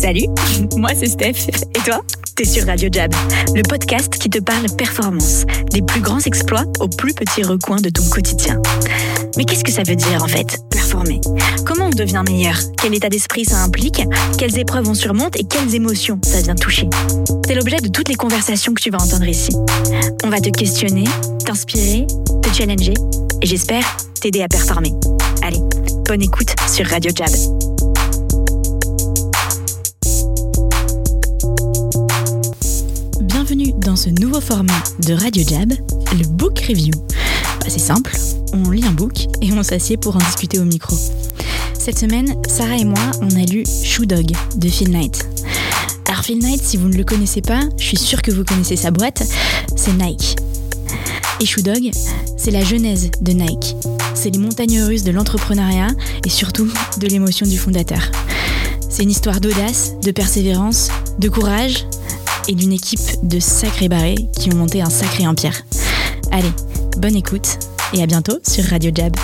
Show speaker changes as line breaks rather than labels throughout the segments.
Salut, moi c'est Steph. Et toi? T'es sur Radio Jab, le podcast qui te parle performance, des plus grands exploits aux plus petits recoins de ton quotidien. Mais qu'est-ce que ça veut dire en fait, performer? Comment on devient meilleur? Quel état d'esprit ça implique? Quelles épreuves on surmonte et quelles émotions ça vient toucher? C'est l'objet de toutes les conversations que tu vas entendre ici. On va te questionner, t'inspirer, te challenger et j'espère t'aider à performer. Allez, bonne écoute sur Radio Jab. Bienvenue dans ce nouveau format de Radio Jab, le Book Review. Bah, c'est simple, on lit un book et on s'assied pour en discuter au micro. Cette semaine, Sarah et moi, on a lu Shoe Dog de Phil Knight. Alors Phil Knight, si vous ne le connaissez pas, je suis sûre que vous connaissez sa boîte, c'est Nike. Et Shoe Dog, c'est la genèse de Nike. C'est les montagnes russes de l'entrepreneuriat et surtout de l'émotion du fondateur. C'est une histoire d'audace, de persévérance, de courage et d'une équipe de sacrés barrés qui ont monté un sacré empire. Allez, bonne écoute et à bientôt sur Radio Jab.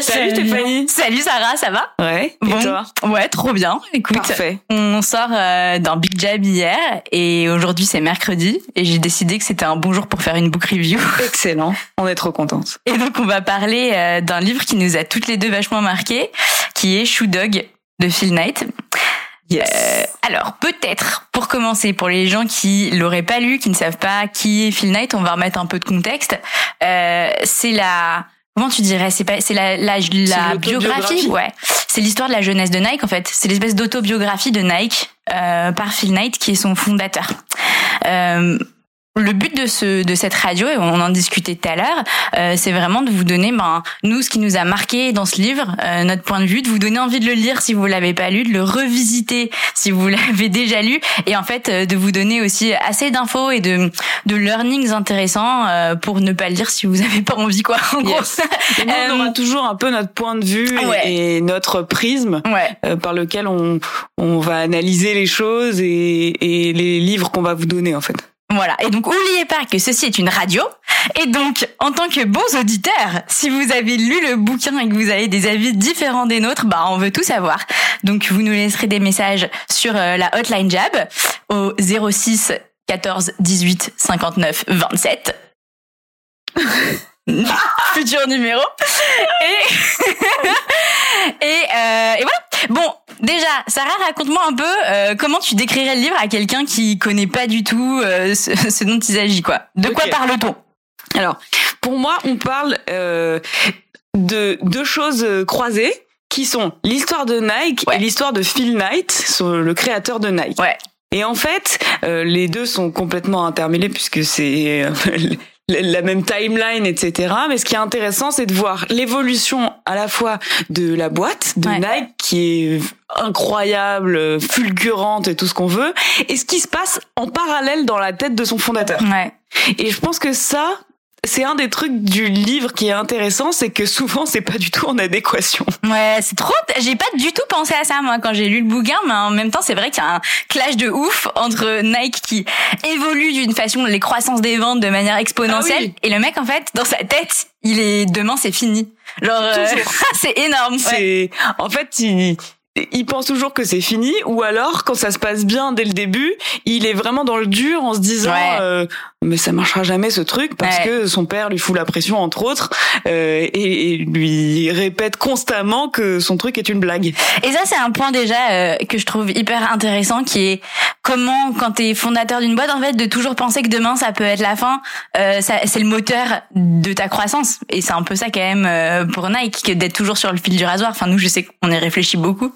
Salut Stéphanie.
Salut Sarah, ça va?
Ouais. Et
Bon,
toi?
ouais, trop bien. Écoute,
Parfait.
on sort euh, d'un Big Jab hier et aujourd'hui c'est mercredi et j'ai décidé que c'était un bon jour pour faire une book review.
Excellent. On est trop contente.
Et donc on va parler euh, d'un livre qui nous a toutes les deux vachement marqué, qui est Shoe Dog de Phil Knight.
Yes.
Euh, alors peut-être pour commencer, pour les gens qui l'auraient pas lu, qui ne savent pas qui est Phil Knight, on va remettre un peu de contexte. Euh, c'est la comment tu dirais C'est pas c'est la la, la biographie, ouais. C'est l'histoire de la jeunesse de Nike en fait. C'est l'espèce d'autobiographie de Nike euh, par Phil Knight qui est son fondateur. Euh, le but de ce de cette radio et on en discutait tout à l'heure, euh, c'est vraiment de vous donner ben nous ce qui nous a marqué dans ce livre, euh, notre point de vue, de vous donner envie de le lire si vous l'avez pas lu, de le revisiter si vous l'avez déjà lu et en fait euh, de vous donner aussi assez d'infos et de de learnings intéressants euh, pour ne pas le lire si vous avez pas envie quoi. En gros.
Yes. Et nous, on
Euh,
aura toujours un peu notre point de vue et-
Ouais.
et, notre prisme
Ouais.
euh, par lequel on, on va analyser les choses et, et les livres qu'on va vous donner en fait.
Voilà. Et donc, oubliez pas que ceci est une radio. Et donc, en tant que bons auditeurs, si vous avez lu le bouquin et que vous avez des avis différents des nôtres, bah, on veut tout savoir. Donc, vous nous laisserez des messages sur euh, la hotline Jab au 06 14 18 59 27. Futur numéro. Et, et, euh, et voilà. Bon, déjà, Sarah, raconte-moi un peu euh, comment tu décrirais le livre à quelqu'un qui connaît pas du tout euh, ce, ce dont il s'agit, quoi. De quoi parle-t-on?
Alors, pour moi, on parle euh, de deux choses croisées qui sont l'histoire de Nike
Ouais.
et l'histoire de Phil Knight, le créateur de Nike.
Ouais.
Et en fait, les deux sont complètement intermêlés puisque c'est la même timeline, etc. Mais ce qui est intéressant, c'est de voir l'évolution à la fois de la boîte de
Ouais.
Nike, qui est incroyable, fulgurante et tout ce qu'on veut, et ce qui se passe en parallèle dans la tête de son fondateur.
Ouais.
Et je pense que ça, c'est un des trucs du livre qui est intéressant, c'est que souvent c'est pas du tout en adéquation.
Ouais, c'est trop. J'ai pas du tout pensé à ça moi quand j'ai lu le bouquin, mais en même temps c'est vrai qu'il y a un clash de ouf entre Nike qui évolue d'une façon les croissances des ventes de manière exponentielle
Ah oui.
et le mec en fait dans sa tête il est demain c'est fini. Genre euh, c'est énorme. Ouais.
C'est en fait il il pense toujours que c'est fini ou alors quand ça se passe bien dès le début, il est vraiment dans le dur en se disant
Ouais.
euh, mais ça marchera jamais ce truc parce
Ouais.
que son père lui fout la pression entre autres euh, et, et lui répète constamment que son truc est une blague.
Et ça, c'est un point déjà euh, que je trouve hyper intéressant, qui est comment, quand t'es fondateur d'une boîte, en fait, de toujours penser que demain ça peut être la fin. Euh, ça, c'est le moteur de ta croissance. Et c'est un peu ça quand même euh, pour Nike, que d'être toujours sur le fil du rasoir. Enfin, nous, je sais qu'on y réfléchit beaucoup.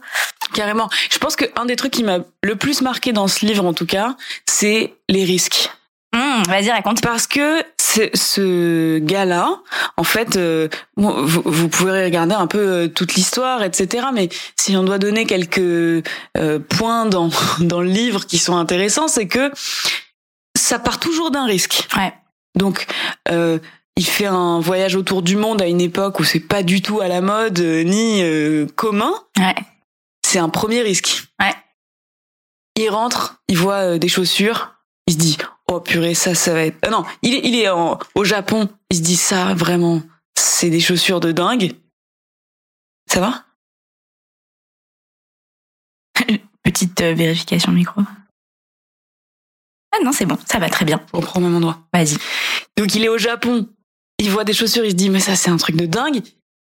Carrément. Je pense que un des trucs qui m'a le plus marqué dans ce livre en tout cas, c'est les risques.
Hum, Vas-y, raconte.
Parce que ce, gars-là, en fait, euh, vous, vous pouvez regarder un peu euh, toute l'histoire, etc. Mais si on doit donner quelques euh, points dans dans le livre qui sont intéressants, c'est que ça part toujours d'un risque.
Ouais.
Donc, euh, il fait un voyage autour du monde à une époque où c'est pas du tout à la mode ni commun.
Ouais.
C'est un premier risque.
Ouais.
Il rentre, il voit euh, des chaussures, il se dit oh purée ça ça va être. Ah non, il est il est en- au Japon, il se dit ça vraiment c'est des chaussures de dingue. Ça va?
Petite euh, vérification micro. Ah non, c'est bon, ça va très bien.
On reprend au même endroit.
Vas-y.
Donc il est au Japon, il voit des chaussures, il se dit mais ça c'est un truc de dingue.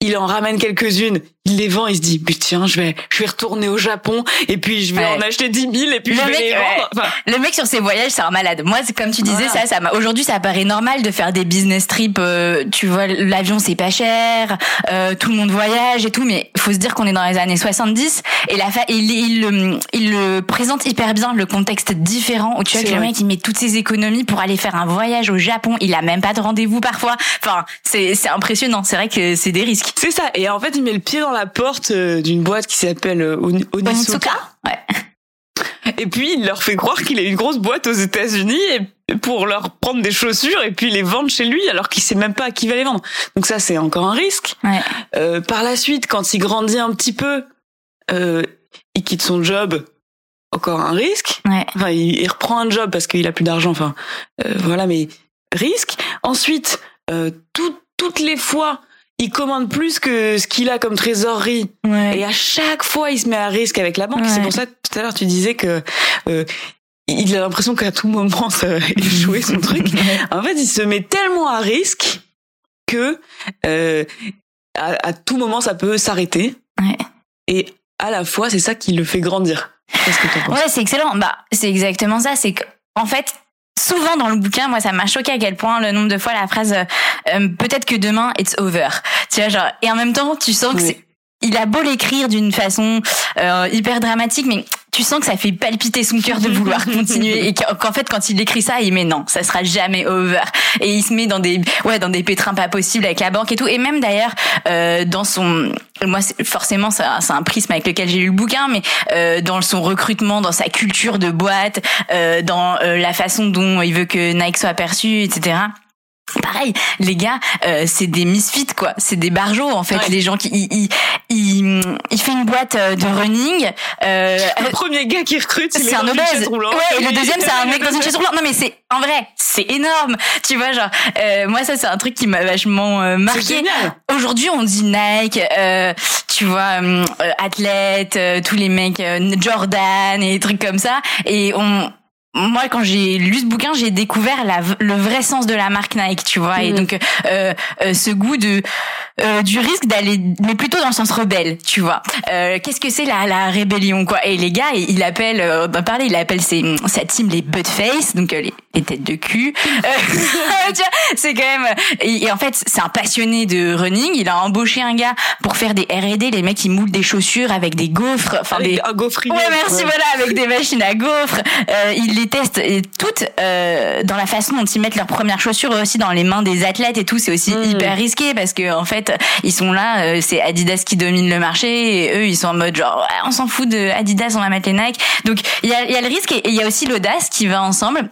Il en ramène quelques-unes, il les vend, il se dit tiens je vais je vais retourner au Japon et puis je vais
Ouais.
en acheter 10 000 et puis
Le
je vais
mec,
les vendre. Enfin,
Le mec sur ses voyages, c'est un malade. Moi, c'est comme tu disais,
Voilà.
ça, ça m'a- aujourd'hui, ça paraît normal de faire des business trips. euh, tu vois, l'avion, c'est pas cher, euh, tout le monde voyage et tout, mais faut se dire qu'on est dans les années 70 et la fa- il, il, il le présente hyper bien, le contexte différent où tu vois que le mec, il met toutes ses économies pour aller faire un voyage au Japon. Il a même pas de rendez-vous parfois. Enfin, c'est, c'est impressionnant. C'est vrai que c'est des risques.
c'est ça. Et en fait il met le pied dans la porte euh, d'une boîte qui s'appelle euh, Oni- Onitsuka.
Ouais.
Et puis il leur fait croire qu'il a une grosse boîte aux États-Unis pour leur prendre des chaussures et puis les vendre chez lui alors qu'il sait même pas à qui va les vendre. Donc ça c'est encore un risque.
Ouais.
Euh, par la suite, quand il grandit un petit peu, euh, il quitte son job. Encore un risque.
Ouais.
Enfin, il, il reprend un job parce qu'il a plus d'argent. Enfin, euh, voilà, mais risque. Ensuite, tout- toutes les fois, il commande plus que ce qu'il a comme trésorerie.
Ouais.
Et à chaque fois, il se met à risque avec la banque.
Ouais.
C'est pour ça que tout à l'heure, tu disais que euh, il a l'impression qu'à tout moment, ça va échouer son truc. En fait, il se met tellement à risque que euh, à, à tout moment, ça peut s'arrêter.
Ouais.
Et à la fois, c'est ça qui le fait grandir. Que penses?
Ouais, c'est excellent. Bah, c'est exactement ça. C'est que, en fait, souvent dans le bouquin, moi, ça m'a choqué à quel point le nombre de fois la phrase euh, euh, peut-être que demain it's over. Tu vois, genre, et en même temps, tu sens que
Oui.
c'est, il a beau l'écrire d'une façon euh, hyper dramatique, mais tu sens que ça fait palpiter son cœur de vouloir continuer et qu'en fait quand il écrit ça, il met non, ça sera jamais over et il se met dans des ouais dans des pétrins pas possibles avec la banque et tout et même d'ailleurs euh, dans son moi forcément c'est un c'est un prisme avec lequel j'ai lu le bouquin mais euh, dans son recrutement, dans sa culture de boîte, euh, dans euh, la façon dont il veut que Nike soit perçu, etc. Pareil, les gars, euh, c'est des misfits quoi, c'est des barjots en fait,
Ouais.
les gens qui il, il, il, fait une boîte euh, de running. Euh,
Le premier gars qui recrute,
c'est un obèse. Ouais, et le deuxième c'est un mec dans une chaise roulante. Non mais c'est en vrai, c'est énorme. Tu vois genre euh, moi ça c'est un truc qui m'a vachement euh, marqué. Aujourd'hui, on dit Nike, euh, tu vois, athlète, euh, tous les mecs euh, Jordan et des trucs comme ça. Et on, moi, quand j'ai lu ce bouquin, j'ai découvert la, le vrai sens de la marque Nike, tu vois. Et
Mhm.
donc, euh, euh, ce goût de euh, du risque d'aller, mais plutôt dans le sens rebelle, tu vois. Euh, Qu'est-ce que c'est la, la rébellion, quoi? Et les gars, il appelle, euh, on en parlait, il appelle ses, sa team les buttface, donc euh, les, les têtes de cul. Euh, c'est quand même. Et, en fait, c'est un passionné de running. Il a embauché un gars pour faire des R&D. Les mecs, ils moulent des chaussures avec des gaufres, enfin des.
Un gaufrier.
Ouais, merci, voilà, avec des machines à gaufres. Euh, ils les testent et toutes euh, dans la façon dont ils mettent leurs premières chaussures aussi dans les mains des athlètes et tout. C'est aussi
Mm.
hyper risqué parce que en fait, ils sont là, euh, c'est Adidas qui domine le marché et eux, ils sont en mode genre, on s'en fout de Adidas, on va mettre les Nike. Donc il y a, y a le risque et il y a aussi l'audace qui va ensemble.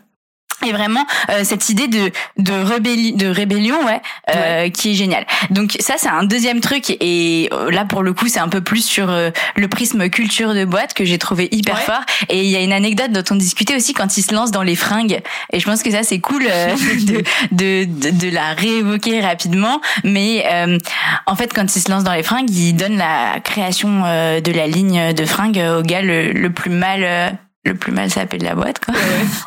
Et vraiment euh, cette idée de de rébellion, de rébellion, ouais, euh, qui est géniale. Donc ça c'est un deuxième truc et euh, là pour le coup c'est un peu plus sur euh, le prisme culture de boîte que j'ai trouvé hyper
Ouais.
fort. Et il y a une anecdote dont on discutait aussi quand il se lance dans les fringues. Et je pense que ça c'est cool euh, de, de, de de la réévoquer rapidement. Mais euh, en fait quand il se lance dans les fringues, il donne la création euh, de la ligne de fringues au gars le, le plus mal. Le plus mal sapé de la boîte, quoi.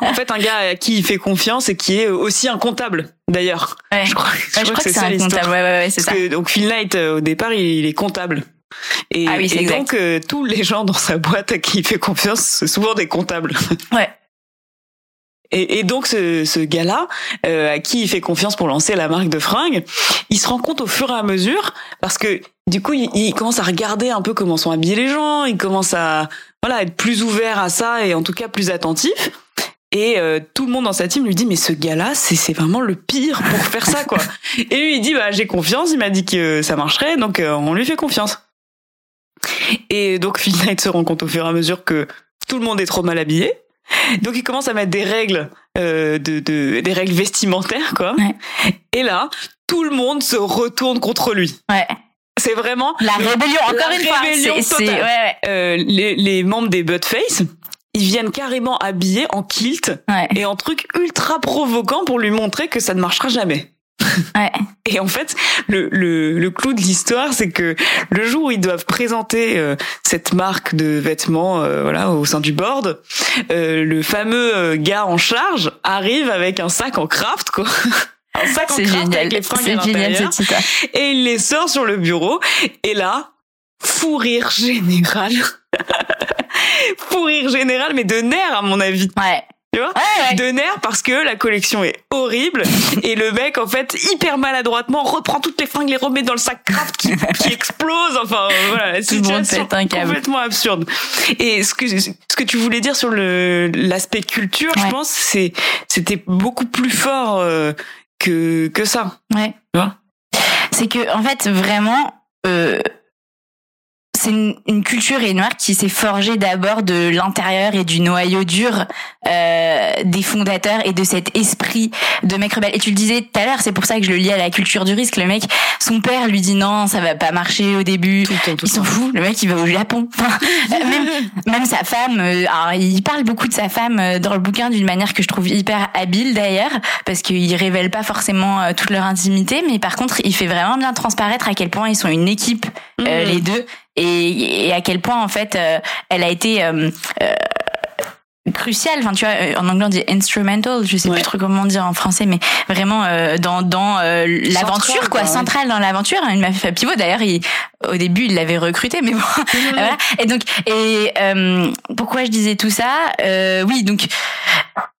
En fait, un gars à qui il fait confiance et qui est aussi un comptable, d'ailleurs.
Ouais.
Je crois,
Ouais, je crois que c'est un comptable. Ouais, ouais, ouais, c'est ça.
Que, donc Phil Knight, euh, au départ, il, est comptable. Et,
Ah oui, c'est
et donc, euh, tous les gens dans sa boîte à qui il fait confiance, c'est souvent des comptables.
Ouais.
Et, et donc, ce, ce gars-là, euh, à qui il fait confiance pour lancer la marque de fringues, il se rend compte au fur et à mesure, parce que du coup, il, il commence à regarder un peu comment sont habillés les gens, il commence à voilà être plus ouvert à ça et en tout cas plus attentif. Et euh, tout le monde dans sa team lui dit mais ce gars-là c'est vraiment le pire pour faire ça quoi. Et lui il dit bah j'ai confiance, il m'a dit que ça marcherait donc euh, on lui fait confiance. Et donc Phil Knight se rend compte au fur et à mesure que tout le monde est trop mal habillé. Donc il commence à mettre des règles euh, de, de des règles vestimentaires quoi.
Ouais.
Et là tout le monde se retourne contre lui.
Ouais.
C'est vraiment
La rébellion, encore
La
une fois.
rébellion
C'est, c'est,
totale.
ouais, ouais.
euh, les, les membres des Buttface, ils viennent carrément habillés en kilt
Ouais.
et en truc ultra provoquant pour lui montrer que ça ne marchera jamais.
Ouais.
Et en fait, le, le, le clou de l'histoire, c'est que le jour où ils doivent présenter euh, cette marque de vêtements euh, voilà, au sein du board, euh, le fameux gars en charge arrive avec un sac en craft, quoi. craft
génial.
avec les fringues à
C'est génial cette.
Et il les sort sur le bureau. Et là, fou rire général. fou rire général, mais de nerfs à mon avis.
Ouais.
Tu vois
Ouais, ouais.
de nerfs parce que la collection est horrible et le mec en fait hyper maladroitement reprend toutes les fringues les remet dans le sac craft qui, qui explose enfin euh, voilà la situation
câble.
complètement absurde et ce que ce que tu voulais dire sur le l'aspect culture
Ouais.
je pense c'est c'était beaucoup plus fort euh, que que ça
Ouais.
Tu vois?
C'est que en fait vraiment euh, c'est une, une culture et noire qui s'est forgée d'abord de l'intérieur et du noyau dur euh, des fondateurs et de cet esprit de mec rebelle. Et tu le disais tout à l'heure, c'est pour ça que je le lis à la culture du risque. Le mec, son père lui dit non, ça va pas marcher au début.
tout le temps tout
Il s'en fout, le mec il va au Japon. Enfin, euh, même, même sa femme, euh, alors il parle beaucoup de sa femme euh, dans le bouquin d'une manière que je trouve hyper habile d'ailleurs, parce qu'il révèle pas forcément toute leur intimité, mais par contre il fait vraiment bien transparaître à quel point ils sont une équipe euh,
Mhm.
les deux et, à quel point en fait euh, elle a été euh, euh, cruciale enfin tu vois euh, en anglais on dit instrumental je sais
Ouais.
plus trop comment dire en français mais vraiment euh, dans dans euh, l'aventure quoi
quoi, ouais.
centrale dans l'aventure une meuf à pivot d'ailleurs il au début il l'avait recruté mais bon voilà. Et donc, et euh, pourquoi je disais tout ça? Euh, Oui, donc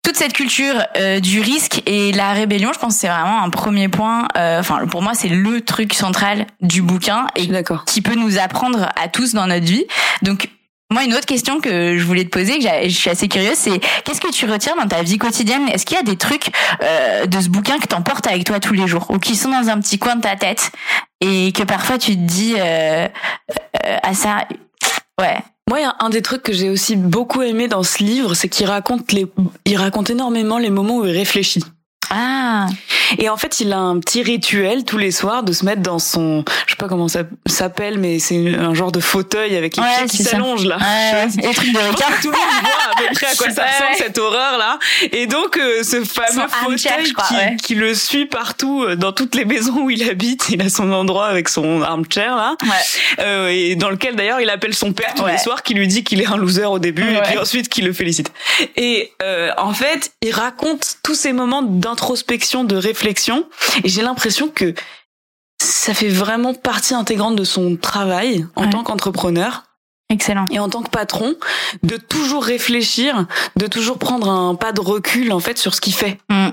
toute cette culture euh, du risque et la rébellion, je pense que c'est vraiment un premier point. euh, Enfin, pour moi, c'est le truc central du bouquin et qui peut nous apprendre à tous dans notre vie. Donc moi, une autre question que je voulais te poser, que je suis assez curieuse, c'est qu'est-ce que tu retiens dans ta vie quotidienne? Est-ce qu'il y a des trucs euh, de ce bouquin que t'emportes avec toi tous les jours ou qui sont dans un petit coin de ta tête et que parfois tu te dis euh, euh, à ça, ouais,
Moi, un des trucs que j'ai aussi beaucoup aimé dans ce livre, c'est qu'il raconte les, il raconte énormément les moments où il réfléchit.
Ah,
Et en fait, il a un petit rituel tous les soirs de se mettre dans son, je sais pas comment ça s'appelle, mais c'est un genre de fauteuil avec les
Ouais,
pieds qui s'allongent là.
ouais,
Je-
de
je pense que tout le monde voit à peu près à quoi ça
Ouais,
ressemble
ouais.
cette horreur là. Et donc euh, ce fameux fauteuil
crois,
qui,
ouais.
qui le suit partout euh, dans toutes les maisons où il habite, il a son endroit avec son armchair là,
Ouais.
euh, et dans lequel d'ailleurs il appelle son père tous
Ouais.
les soirs, qui lui dit qu'il est un loser au début et
Ouais.
puis ensuite qui le félicite. Et euh, en fait, il raconte tous ces moments d'introspection, de réflexion, et j'ai l'impression que ça fait vraiment partie intégrante de son travail en
Ouais.
tant qu'entrepreneur
Excellent.
et en tant que patron de toujours réfléchir, de toujours prendre un pas de recul en fait sur ce qu'il fait.
Mm.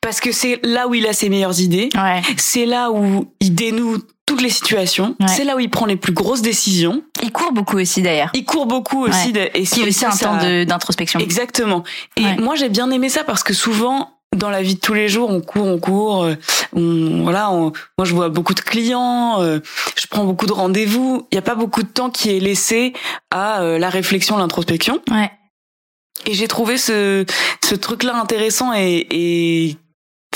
Parce que c'est là où il a ses meilleures idées,
Ouais.
c'est là où il dénoue toutes les situations,
Ouais.
c'est là où il prend les plus grosses décisions.
Il court beaucoup aussi d'ailleurs.
Il court beaucoup aussi
Ouais.
de, et
Qui est
et
aussi un
ça-
temps d'introspection.
Exactement. Et moi j'ai bien aimé ça parce que souvent dans la vie de tous les jours, on court, on court, euh, on, voilà. on- moi, je vois beaucoup de clients, euh, je prends beaucoup de rendez-vous. Il n'y a pas beaucoup de temps qui est laissé à euh, la réflexion, l'introspection.
Ouais.
Et j'ai trouvé ce, ce truc-là intéressant et, et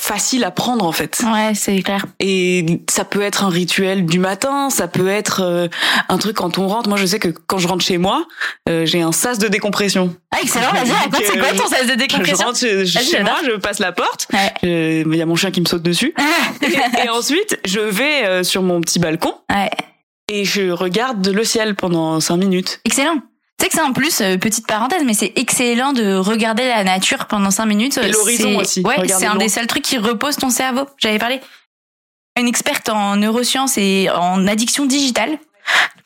facile à prendre en fait.
Ouais, c'est clair.
Et ça peut être un rituel du matin, ça peut être euh, un truc quand on rentre. Moi, je sais que quand je rentre chez moi, euh, j'ai un sas de décompression.
Ah, excellent. Vas-y, raconte, c'est quoi ton sas de
Je
décompression
rentre chez, moi, je passe la porte.
Ouais.
Il y a mon chien qui me saute dessus. Et, et ensuite, je vais euh, sur mon petit balcon
Ouais.
et je regarde le ciel pendant cinq minutes.
Excellent. Tu sais que ça en plus, euh, petite parenthèse, mais c'est excellent de regarder la nature pendant cinq minutes.
Et l'horizon
C'est-
aussi,
Ouais, c'est un des seuls trucs qui repose ton cerveau. J'avais parlé une experte en neurosciences et en addiction digitale.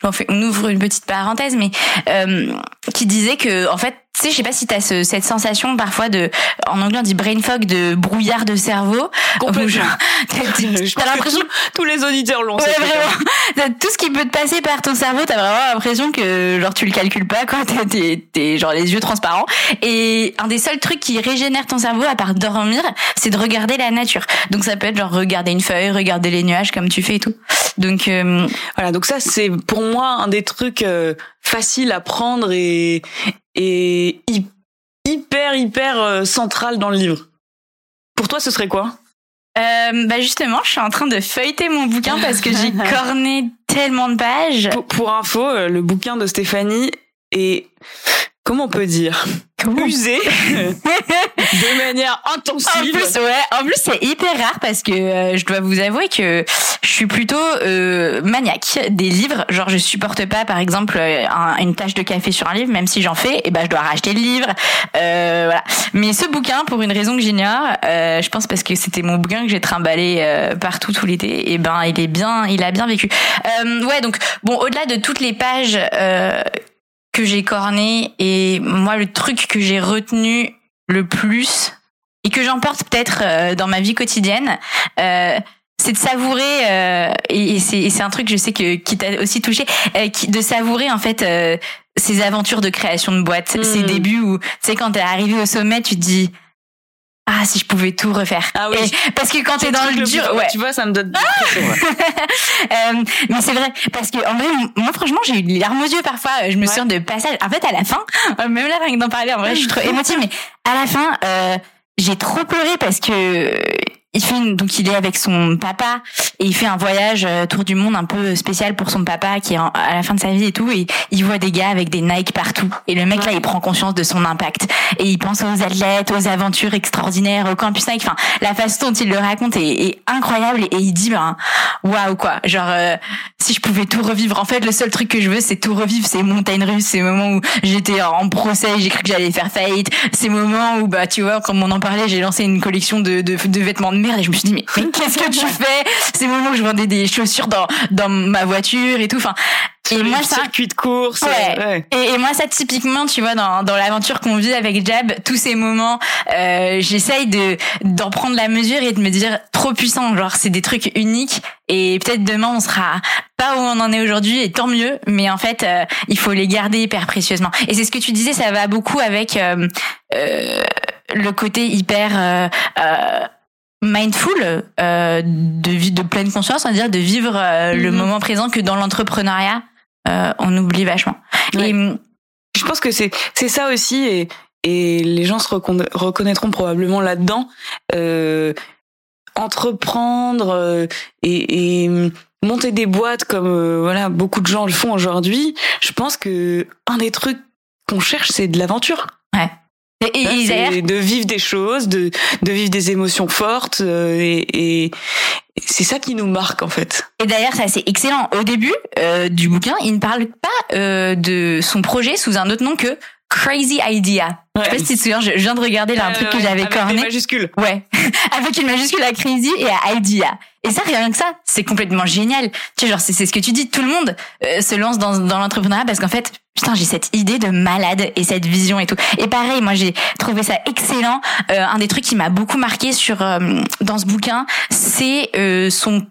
J'en fais, on ouvre une petite parenthèse, mais euh, qui disait que en fait, sais, je sais pas si t'as ce, cette sensation parfois de, en anglais on dit brain fog, de brouillard de cerveau.
Complètement.
T'as-
que
l'impression
tous- les auditeurs l'ont.
Ouais, vraiment. T'as Tout ce qui peut te passer par ton cerveau, t'as vraiment l'impression que genre tu le calcules pas quoi. T'es genre les yeux transparents. Et un des seuls trucs qui régénère ton cerveau à part dormir, c'est de regarder la nature. Donc ça peut être genre regarder une feuille, regarder les nuages comme tu fais et tout. Donc euh,
Voilà, donc ça c'est pour moi un des trucs euh, faciles à prendre et et hy- hyper hyper euh, central dans le livre. Pour toi, ce serait quoi?
Euh, bah justement, je suis en train de feuilleter mon bouquin parce que j'ai corné tellement de pages.
pour, pour info, euh, le bouquin de Stéphanie est comment on peut dire
Comment
usé de manière intensive.
En plus, ouais, en plus c'est hyper rare parce que euh, je dois vous avouer que je suis plutôt euh, maniaque des livres. Genre, je supporte pas, par exemple, euh, un- une tache de café sur un livre, même si j'en fais, et ben je dois racheter le livre. Euh, voilà. Mais ce bouquin, pour une raison que j'ignore, euh, je pense parce que c'était mon bouquin que j'ai trimballé euh, partout tout l'été. Et ben, il est bien, il a bien vécu. Euh, ouais, donc bon, au-delà de toutes les pages. Que j'ai corné et moi le truc que j'ai retenu le plus et que j'emporte peut-être euh, dans ma vie quotidienne euh, c'est de savourer euh, et, et c'est un truc je sais que qui t'a aussi touché euh, qui, de savourer en fait euh, ces aventures de création de boîte ces débuts où tu sais quand t'es arrivé au sommet tu te dis ah si je pouvais tout refaire
Ah oui.
Et- parce que quand t'es dans le dur ouais
Tu vois, ça me donne. ouais.
euh, mais c'est vrai parce que en vrai moi franchement j'ai eu les larmes aux yeux parfois je me
Ouais.
souviens de passages en fait à la fin même là rien que d'en parler en vrai je suis trop émotive mais à la fin euh, j'ai trop pleuré parce que il fait une- donc il est avec son papa et il fait un voyage euh, tour du monde un peu spécial pour son papa qui est en- à la fin de sa vie et tout. Et il voit des gars avec des Nike partout. Et le mec là il prend conscience de son impact. Et il pense aux athlètes aux aventures extraordinaires au campus Nike. Enfin la façon dont il le raconte est, est incroyable. Et il dit ben waouh quoi. Genre euh, si je pouvais tout revivre. En fait le seul truc que je veux c'est tout revivre. Ces montagnes russes ces moments où j'étais en procès. J'ai cru que j'allais faire faillite. Ces moments où bah tu vois comme on en parlait j'ai lancé une collection de, de, de vêtements merde et je me suis dit mais, mais qu'est-ce que tu fais? Ces moments où je vendais des chaussures dans dans ma voiture et tout enfin et moi ça
circuits de course.
Ouais.
euh, ouais.
et, et moi, ça typiquement, tu vois, dans, dans l'aventure qu'on vit avec Jab, tous ces moments, euh, j'essaye de d'en prendre la mesure et de me dire trop puissant. Genre, c'est des trucs uniques et peut-être demain on sera pas où on en est aujourd'hui et tant mieux. Mais en fait, euh, il faut les garder hyper précieusement. Et c'est ce que tu disais, ça va beaucoup avec euh, euh, le côté hyper mindful euh, de vie de pleine conscience, on va dire de vivre euh, le
Mhm.
moment présent que dans l'entrepreneuriat, euh, on oublie vachement.
Ouais.
Et
Je pense que c'est c'est ça aussi et et les gens se reconna- reconnaîtront probablement là-dedans. Euh, entreprendre euh, et, et monter des boîtes comme euh, voilà beaucoup de gens le font aujourd'hui. Je pense que un des trucs qu'on cherche c'est de l'aventure.
Et, et-
C'est
d'ailleurs,
de vivre des choses, de de vivre des émotions fortes euh, et, et c'est ça qui nous marque en fait.
et d'ailleurs, ça c'est excellent. Au début euh, du bouquin, il ne parle pas euh, de son projet sous un autre nom que Crazy Idea. Je sais pas si tu te souviens, je viens de regarder là un truc que
Euh,
j'avais
avec des
corné.
majuscules.
Ouais, avec une majuscule à crazy et à idea. Et ça, rien que ça, c'est complètement génial. Tu sais, genre, c'est c'est ce que tu dis. Tout le monde euh, se lance dans, dans l'entrepreneuriat parce qu'en fait, putain, j'ai cette idée de malade et cette vision et tout. Et pareil, moi, j'ai trouvé ça excellent. Euh, un des trucs qui m'a beaucoup marqué sur dans ce bouquin, c'est son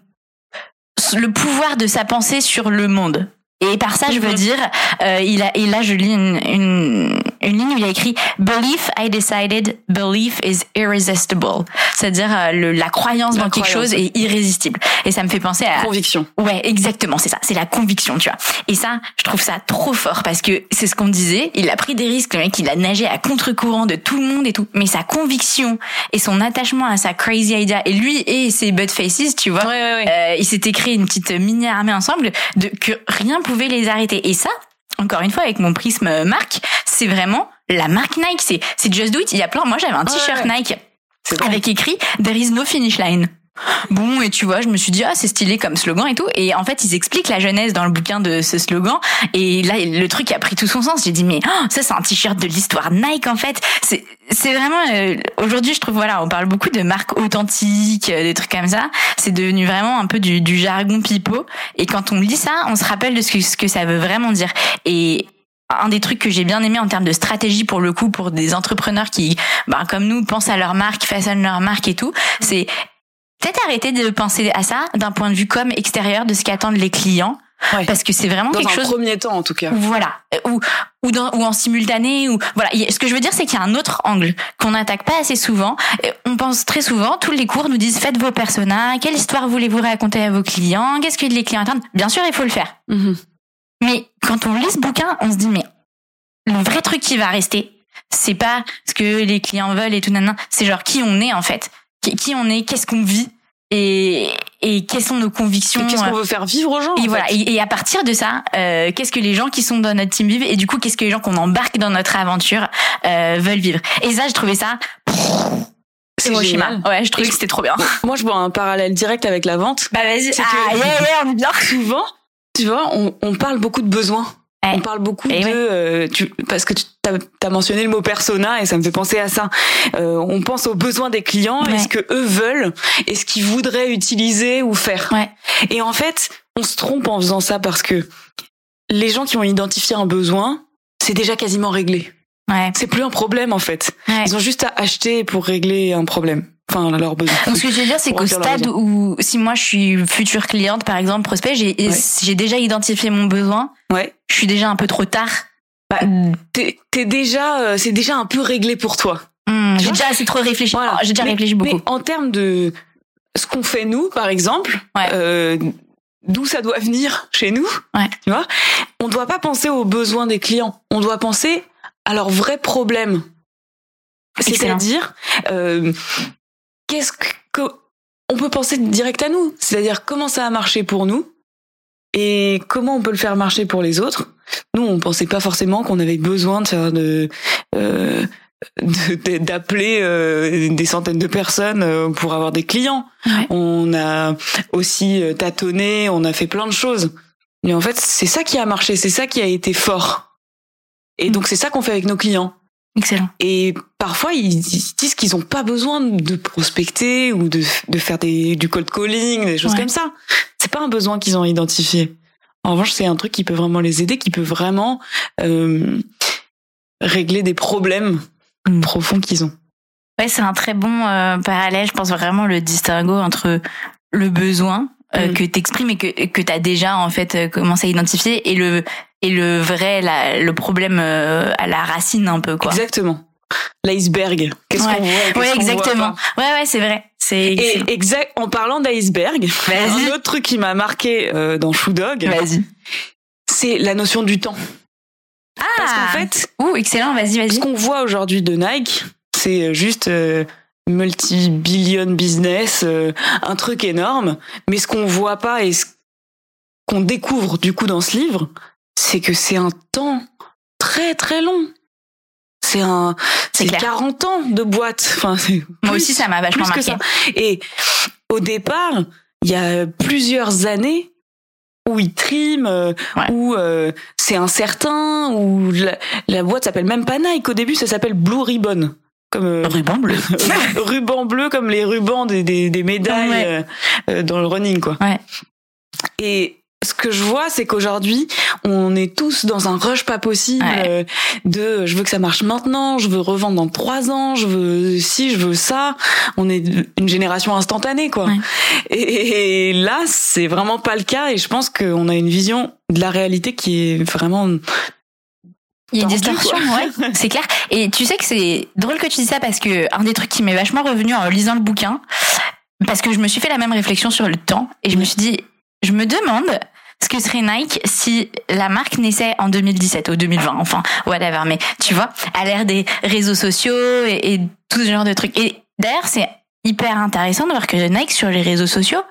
le pouvoir de sa pensée sur le monde. Et par ça, je veux
Mhm.
dire, euh, il a, et là, je lis une, une, une ligne où il y a écrit Belief, I decided, belief is irresistible. C'est-à-dire, euh, la croyance
La
dans quelque chose est irrésistible. Et ça me fait penser à,
Conviction.
Ouais, exactement, c'est ça, c'est la conviction, tu vois. Et ça, je trouve ça trop fort parce que c'est ce qu'on disait, il a pris des risques, le mec, il a nagé à contre-courant de tout le monde et tout, mais sa conviction et son attachement à sa crazy idea et lui et ses butt faces, tu vois,
Ouais, ouais, ouais.
euh, ils s'étaient créé une petite mini armée ensemble de que rien pouvait les arrêter. Et ça, encore une fois, avec mon prisme euh, marque, c'est vraiment la marque Nike. C'est c'est Just Do It. Il y a plein. Moi, j'avais un t-shirt
Ouais.
Nike avec écrit There is no finish line. Bon, et tu vois, je me suis dit, ah, c'est stylé comme slogan et tout. Et en fait, ils expliquent la jeunesse dans le bouquin de ce slogan. Et là, le truc a pris tout son sens. J'ai dit, mais oh, ça, c'est un t-shirt de l'histoire Nike, en fait. C'est, c'est vraiment, euh, aujourd'hui, je trouve, voilà, on parle beaucoup de marques authentiques, euh, des trucs comme ça. C'est devenu vraiment un peu du, du jargon pipeau. Et quand on lit ça, on se rappelle de ce que, ce que ça veut vraiment dire. Et, un des trucs que j'ai bien aimé en termes de stratégie pour le coup pour des entrepreneurs qui ben, comme nous pensent à leur marque façonnent leur marque et tout c'est peut-être arrêter de penser à ça d'un point de vue comme extérieur de ce qu'attendent les clients
Ouais.
parce que c'est vraiment
Dans
quelque
un
chose
premier temps, en tout cas.
voilà. Ou ou dans, ou en simultané ou voilà. Ce que je veux dire c'est qu'il y a un autre angle qu'on n'attaque pas assez souvent. On pense très souvent tous les cours nous disent faites vos personas quelle histoire voulez-vous raconter à vos clients qu'est-ce que les clients attendent? Bien sûr il faut le faire.
Mhm.
mais quand on lit ce bouquin, on se dit mais le vrai truc qui va rester, c'est pas ce que les clients veulent et tout nanana, c'est genre qui on est en fait, qui, on est, qu'est-ce qu'on vit et et quelles sont nos convictions.
Et Qu'est-ce
euh,
qu'on veut faire vivre aux gens
et voilà. Et, et à partir de ça, euh, qu'est-ce que les gens qui sont dans notre team vivent et du coup, qu'est-ce que les gens qu'on embarque dans notre aventure euh, veulent vivre. Et ça, j'ai trouvé ça
C'est
Hiroshima.
génial.
Ouais, je trouvais
Et
que c'était trop bien.
Moi, je vois un parallèle direct avec la vente.
Bah vas-y. Ah,
que-
yeah, yeah, on est bien.
Souvent, tu vois, on, on parle beaucoup de besoins.
Ouais.
On parle beaucoup
Et
de
ouais.
euh, tu, parce que tu as, mentionné le mot persona et ça me fait penser à ça. Euh, on pense aux besoins des clients
Ouais.
ce que eux veulent et ce qu'ils voudraient utiliser ou faire? Et en fait, on se trompe en faisant ça parce que les gens qui ont identifié un besoin, c'est déjà quasiment réglé.
Ouais.
C'est plus un problème en fait.
ouais.
Ils ont juste à acheter pour régler un problème. Enfin, leur besoin.
Donc ce que je veux dire, c'est qu'au stade où, si moi je suis future cliente, par exemple, prospect, j'ai
Ouais.
déjà identifié mon besoin,
Ouais.
je suis déjà un peu trop tard.
Bah, T'es déjà, euh, c'est déjà un peu réglé pour toi.
Hmm, j'ai déjà assez trop réfléchi.
Voilà.
Oh, J'ai déjà
Mais-
réfléchi beaucoup.
Mais en termes de ce qu'on fait nous, par exemple,
Ouais.
euh, d'où ça doit venir chez nous,
Ouais.
tu vois, on doit pas penser aux besoins des clients. On doit penser à leurs vrais problèmes.
Excellent.
C'est-à-dire, euh, qu'est-ce que, on peut penser direct à nous? C'est-à-dire comment ça a marché pour nous et comment on peut le faire marcher pour les autres? Nous, on pensait pas forcément qu'on avait besoin de faire de euh, d'appeler euh, des centaines de personnes euh, pour avoir des clients.
Ouais.
On a aussi tâtonné, on a fait plein de choses. Mais en fait, c'est ça qui a marché, c'est ça qui a été fort. Et donc c'est ça qu'on fait avec nos clients.
Excellent.
Et parfois, ils, disent qu'ils n'ont pas besoin de prospecter ou de, de faire des, du cold calling, des choses
Ouais.
comme ça. C'est pas un besoin qu'ils ont identifié. En revanche, c'est un truc qui peut vraiment les aider, qui peut vraiment euh, régler des problèmes
Mm.
profonds qu'ils ont.
Ouais, c'est un très bon euh, parallèle. Je pense vraiment le distinguo entre le besoin euh,
Mm.
que t'exprimes et que que t'as déjà en fait euh, commencé à identifier et le et le vrai la, le problème euh, à la racine un peu quoi.
Exactement. L'iceberg. Qu'est-ce
Ouais.
qu'on voit
Ouais,
voit
exactement.
pas.
Ouais, ouais, c'est vrai. C'est
exact. En parlant d'iceberg, un autre truc qui m'a marqué euh, dans Shoe Dog,
Vas-y.
c'est la notion du temps. Parce
Ah.
qu'en fait,
Ouh, excellent. Vas-y,
ce
vas-y.
qu'on voit aujourd'hui de Nike, c'est juste euh, multi-billion business, euh, un truc énorme. Mais ce qu'on voit pas et ce qu'on découvre du coup dans ce livre, c'est que c'est un temps très très long. C'est un,
C'est
c'est
clair.
40 ans de boîte. Enfin,
Moi aussi, ça m'a vachement marqué.
Et au départ, il y a plusieurs années où ils triment, euh,
Ouais.
où euh, c'est incertain, où la, la boîte s'appelle même pas Nike. Au début, ça s'appelle Blue Ribbon. Comme euh,
Ruban bleu.
ruban bleu, comme les rubans des, des, des médailles
Ouais.
euh, euh, dans le running, quoi.
Ouais.
Et ce que je vois, c'est qu'aujourd'hui, on est tous dans un rush pas possible
Ouais.
euh, de je veux que ça marche maintenant, je veux revendre dans trois ans, je veux si, je veux ça. On est une génération instantanée, quoi.
Ouais.
Et, et là, c'est vraiment pas le cas. Et je pense qu'on a une vision de la réalité qui est vraiment
Il y a une distorsion, ouais, c'est clair. Et tu sais que c'est drôle que tu dis ça parce que un des trucs qui m'est vachement revenu en lisant le bouquin, parce que je me suis fait la même réflexion sur le temps et je me suis dit, je me demande ce que serait Nike si la marque naissait en 2017 ou 2020, enfin, whatever. Mais tu vois, à l'ère des réseaux sociaux et, et tout ce genre de trucs. Et d'ailleurs, c'est hyper intéressant de voir que Nike sur les réseaux sociaux,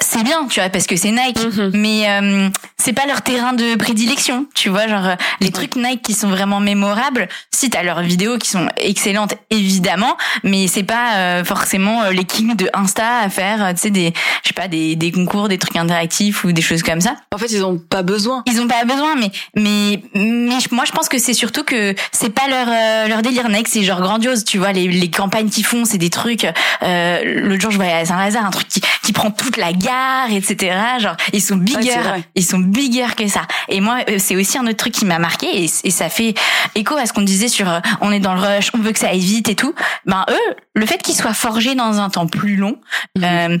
c'est bien, tu vois, parce que c'est Nike
Mhm.
mais euh, c'est pas leur terrain de prédilection, tu vois, genre euh, les trucs Nike qui sont vraiment mémorables, si t'as leurs vidéos qui sont excellentes évidemment, mais c'est pas euh, forcément euh, les kings de Insta à faire, euh, tu sais des je sais pas des des concours, des trucs interactifs ou des choses comme ça.
En fait, ils ont pas besoin.
Ils ont pas besoin, mais mais mais moi je pense que c'est surtout que c'est pas leur euh, leur délire Nike, c'est genre grandiose, tu vois les les campagnes qu'ils font, c'est des trucs. Euh, L'autre jour je voyais à Saint-Lazare un truc qui qui prend toute la etc. Genre ils sont bigger, ils sont bigger que ça. Et moi euh, c'est aussi un autre truc qui m'a marqué et, et ça fait écho à ce qu'on disait sur euh, on est dans le rush, on veut que ça aille vite et tout. Ben eux, le fait qu'ils soient forgés dans un temps plus long.
Mhm.
euh,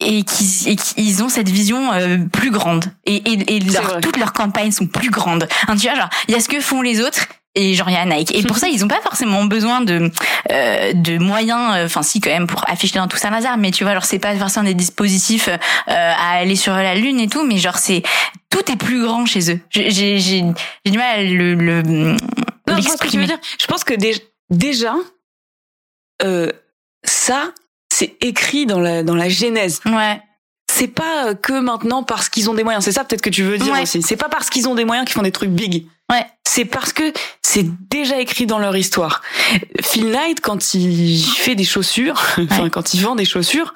et qu'ils ont cette vision euh, plus grande et, et, leur- toutes leurs campagnes sont plus grandes hein, tu vois genre il y a ce que font les autres et genre il y a Nike et pour ça ils ont pas forcément besoin de euh, de moyens euh, enfin si quand même pour afficher dans tout Saint-Lazare mais tu vois genre c'est pas forcément des dispositifs euh, à aller sur la lune et tout mais genre c'est tout est plus grand chez eux j'ai j'ai du mal à le, le
Non, je ce que tu veux dire. Je pense que dé- déjà, euh, ça, c'est écrit dans la, dans la genèse.
ouais
C'est pas que maintenant parce qu'ils ont des moyens. C'est ça peut-être que tu veux dire
Ouais.
aussi. C'est pas parce qu'ils ont des moyens qu'ils font des trucs big.
Ouais
c'est parce que c'est déjà écrit dans leur histoire. Phil Knight, quand il fait des chaussures, enfin quand il vend des chaussures,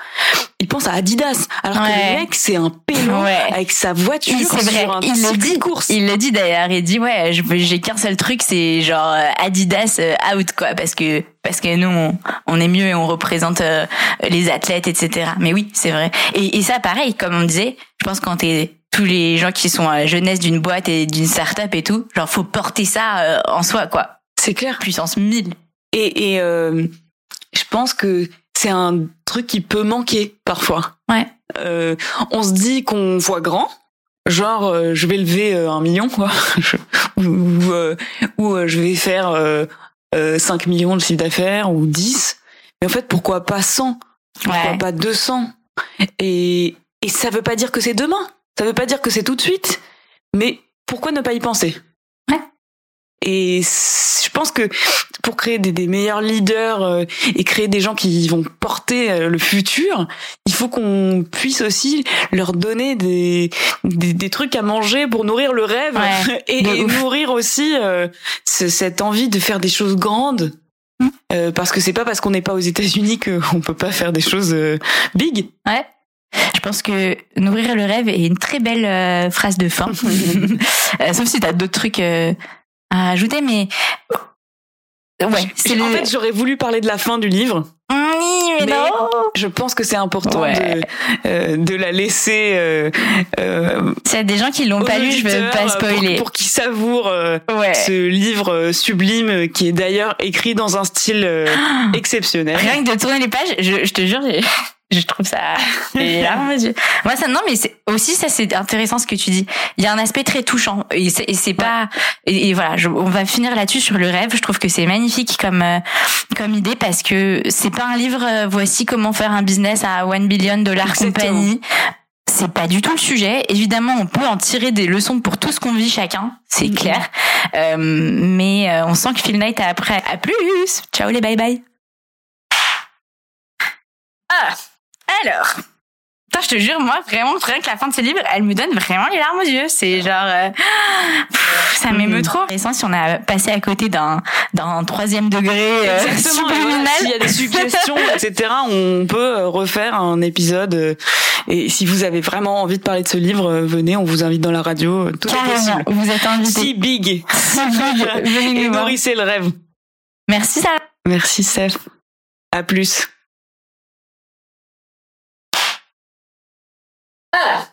il pense à Adidas, alors que le mec c'est un pélo avec sa voiture
oui, c'est vrai. il le dit, course. Il le dit d'ailleurs, il dit ouais, j'ai qu'un seul truc, c'est genre euh, Adidas euh, out quoi, parce que parce que nous on, est mieux et on représente euh, les athlètes, etc. Mais oui, c'est vrai. Et, et ça, pareil, comme on disait, je pense quand t'es tous les gens qui sont à la jeunesse d'une boîte et d'une start-up et tout, genre faut porter ça en soi quoi.
C'est clair.
Puissance 1000.
Et, et euh, je pense que c'est un truc qui peut manquer parfois.
Ouais.
Euh, on se dit qu'on voit grand, genre euh, je vais lever euh, un million quoi, ou, ou, je vais faire 5 millions de chiffre d'affaires ou 10. Mais en fait, pourquoi pas 100 Pourquoi pas 200 et, et ça veut pas dire que c'est demain. Ça veut pas dire que c'est tout de suite. Mais pourquoi ne pas y penser? Et je pense que pour créer des, des meilleurs leaders euh, et créer des gens qui vont porter euh, le futur, il faut qu'on puisse aussi leur donner des, des, des, trucs à manger pour nourrir le rêve et, nourrir aussi euh, cette envie de faire des choses grandes. Mmh. parce que c'est pas parce qu'on n'est pas aux États-Unis qu'on peut pas faire des choses big.
Ouais. Je pense que nourrir le rêve est une très belle phrase de fin. sauf si t'as d'autres trucs à ajouter, mais
ouais. C'est en fait, j'aurais voulu parler de la fin du livre.
Oui, mais, non.
Je pense que c'est important de, euh, de la laisser. Euh,
euh, S'il y a des gens qui l'ont pas lu, je veux pas spoiler.
Pour, qu'ils savourent euh, ce livre sublime qui est d'ailleurs écrit dans un style exceptionnel.
Rien que de tourner les pages, je, je te jure, je trouve ça moi ça non mais c'est aussi ça c'est intéressant ce que tu dis il y a un aspect très touchant et c'est pas et, voilà on va finir là-dessus sur le rêve je trouve que c'est magnifique comme euh, comme idée parce que c'est pas un livre euh, voici comment faire un business à one billion dollar compagnie c'est pas du tout le sujet. Évidemment, on peut en tirer des leçons pour tout ce qu'on vit chacun, c'est mm-hmm. clair. Euh, mais on sent que Phil Knight a après. À plus. Ciao les bye bye. Ah. Alors, Putain, je te jure, moi, vraiment, rien que la fin de ce livre, elle me donne vraiment les larmes aux yeux. C'est genre, euh, ça m'émeut trop. Et si on a passé à côté d'un d'un troisième degré euh, subliminal.
S'il y a des suggestions, etc., on peut euh, refaire un épisode. Et si vous avez vraiment envie de parler de ce livre, venez, on vous invite dans la radio. Tout est possible.
Vous êtes invités.
Si big. Si big. Et nourrissez le rêve.
Merci, Sarah.
Merci, Seth. À plus. Ah